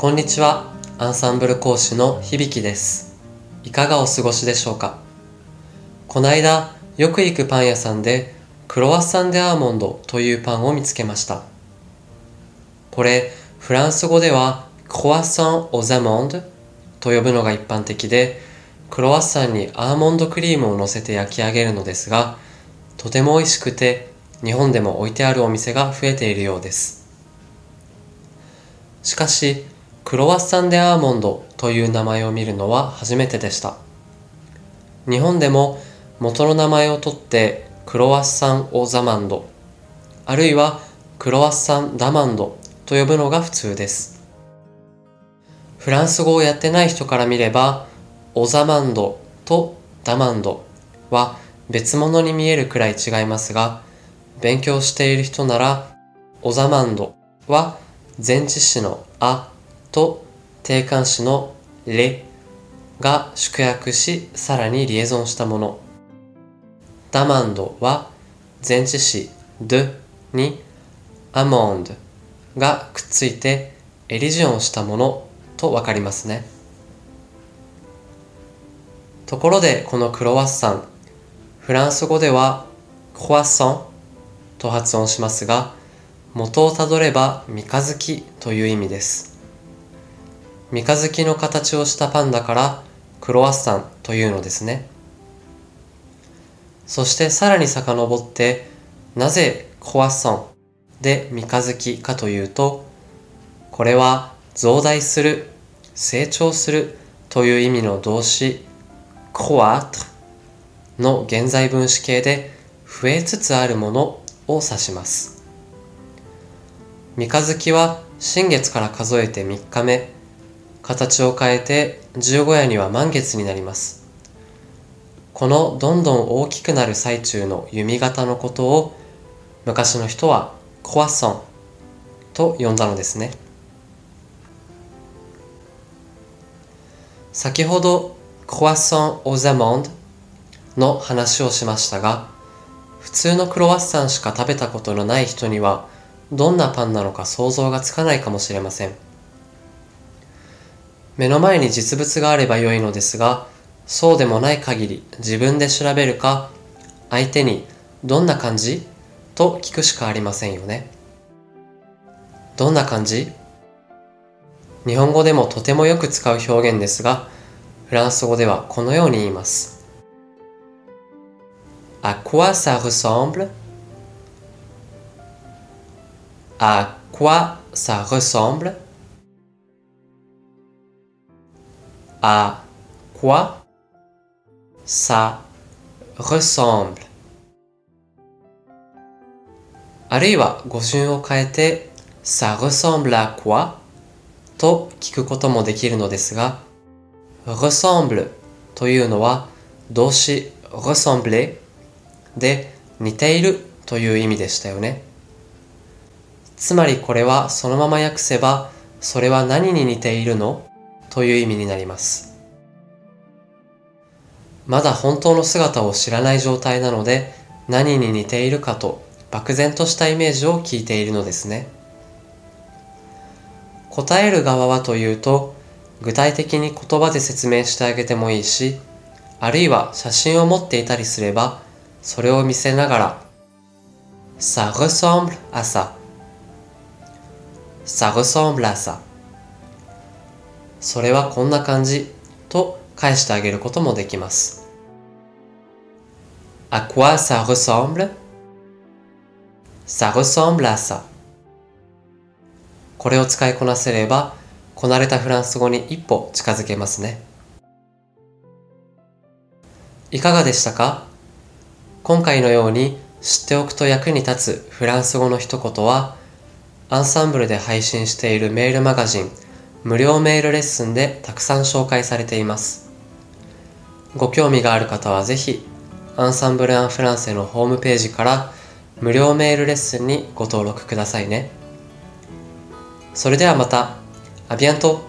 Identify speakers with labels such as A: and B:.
A: こんにちは。アンサンブル講師の響です。いかがお過ごしでしょうか？こないだよく行くパン屋さんでクロワッサンデアーモンドというパンを見つけました。これ、フランス語ではクロワッサン・オザモンドと呼ぶのが一般的で、クロワッサンにアーモンドクリームを乗せて焼き上げるのですが、とても美味しくて日本でも置いてあるお店が増えているようです。しかし、クロワッサンデアーモンドという名前を見るのは初めてでした。日本でも元の名前を取ってクロワッサン・オザマンド、あるいはクロワッサン・ダマンドと呼ぶのが普通です。フランス語をやってない人から見れば、オザマンドとダマンドは別物に見えるくらい違いますが、勉強している人なら、オザマンドは前置詞のあと定冠詞のレが縮約し、さらにリエゾンしたもの。ダマンドは前置詞ドにアモンドがくっついてエリジオンしたものとわかりますね。ところでこのクロワッサン、フランス語ではクワッサンと発音しますが、元をたどれば三日月という意味です。三日月の形をしたパンだからクロワッサンというのですね。そしてさらに遡って、なぜクワッサンで三日月かというと、これは増大する、成長するという意味の動詞、クワートの現在分詞形で増えつつあるものを指します。三日月は新月から数えて3日目、形を変えて十五夜には満月になります。このどんどん大きくなる最中の弓形のことを昔の人はコワッソンと呼んだのですね。先ほどコワソン・オザモンドの話をしましたが、普通のクロワッサンしか食べたことのない人にはどんなパンなのか想像がつかないかもしれません。目の前に実物があれば良いのですが、そうでもない限り自分で調べるか、相手にどんな感じ？と聞くしかありませんよね。どんな感じ？日本語でもとてもよく使う表現ですが、フランス語ではこのように言います。À quoi ça ressemble? À quoi ça ressemble? À quoi ça ressemble? あるいは語順を変えて ça ressemble à quoi? と聞くこともできるのですが ressemble というのは動詞 ressembler で似ているという意味でしたよね。つまりこれはそのまま訳せばそれは何に似ているのという意味になります。まだ本当の姿を知らない状態なので何に似ているかと漠然としたイメージを聞いているのですね。答える側はというと具体的に言葉で説明してあげてもいいしあるいは写真を持っていたりすればそれを見せながら Ça ressemble à ça Ça ressemble à ça それはこんな感じと返してあげることもできます。À quoi ça ressemble? Ça ressemble à ça. これを使いこなせればこなれたフランス語に一歩近づけますね。いかがでしたか？今回のように知っておくと役に立つフランス語の一言はアンサンブルで配信しているメールマガジン無料メールレッスンでたくさん紹介されています。ご興味がある方はぜひアンサンブル・アン・フランセのホームページから無料メールレッスンにご登録くださいね。それではまた。アビアント。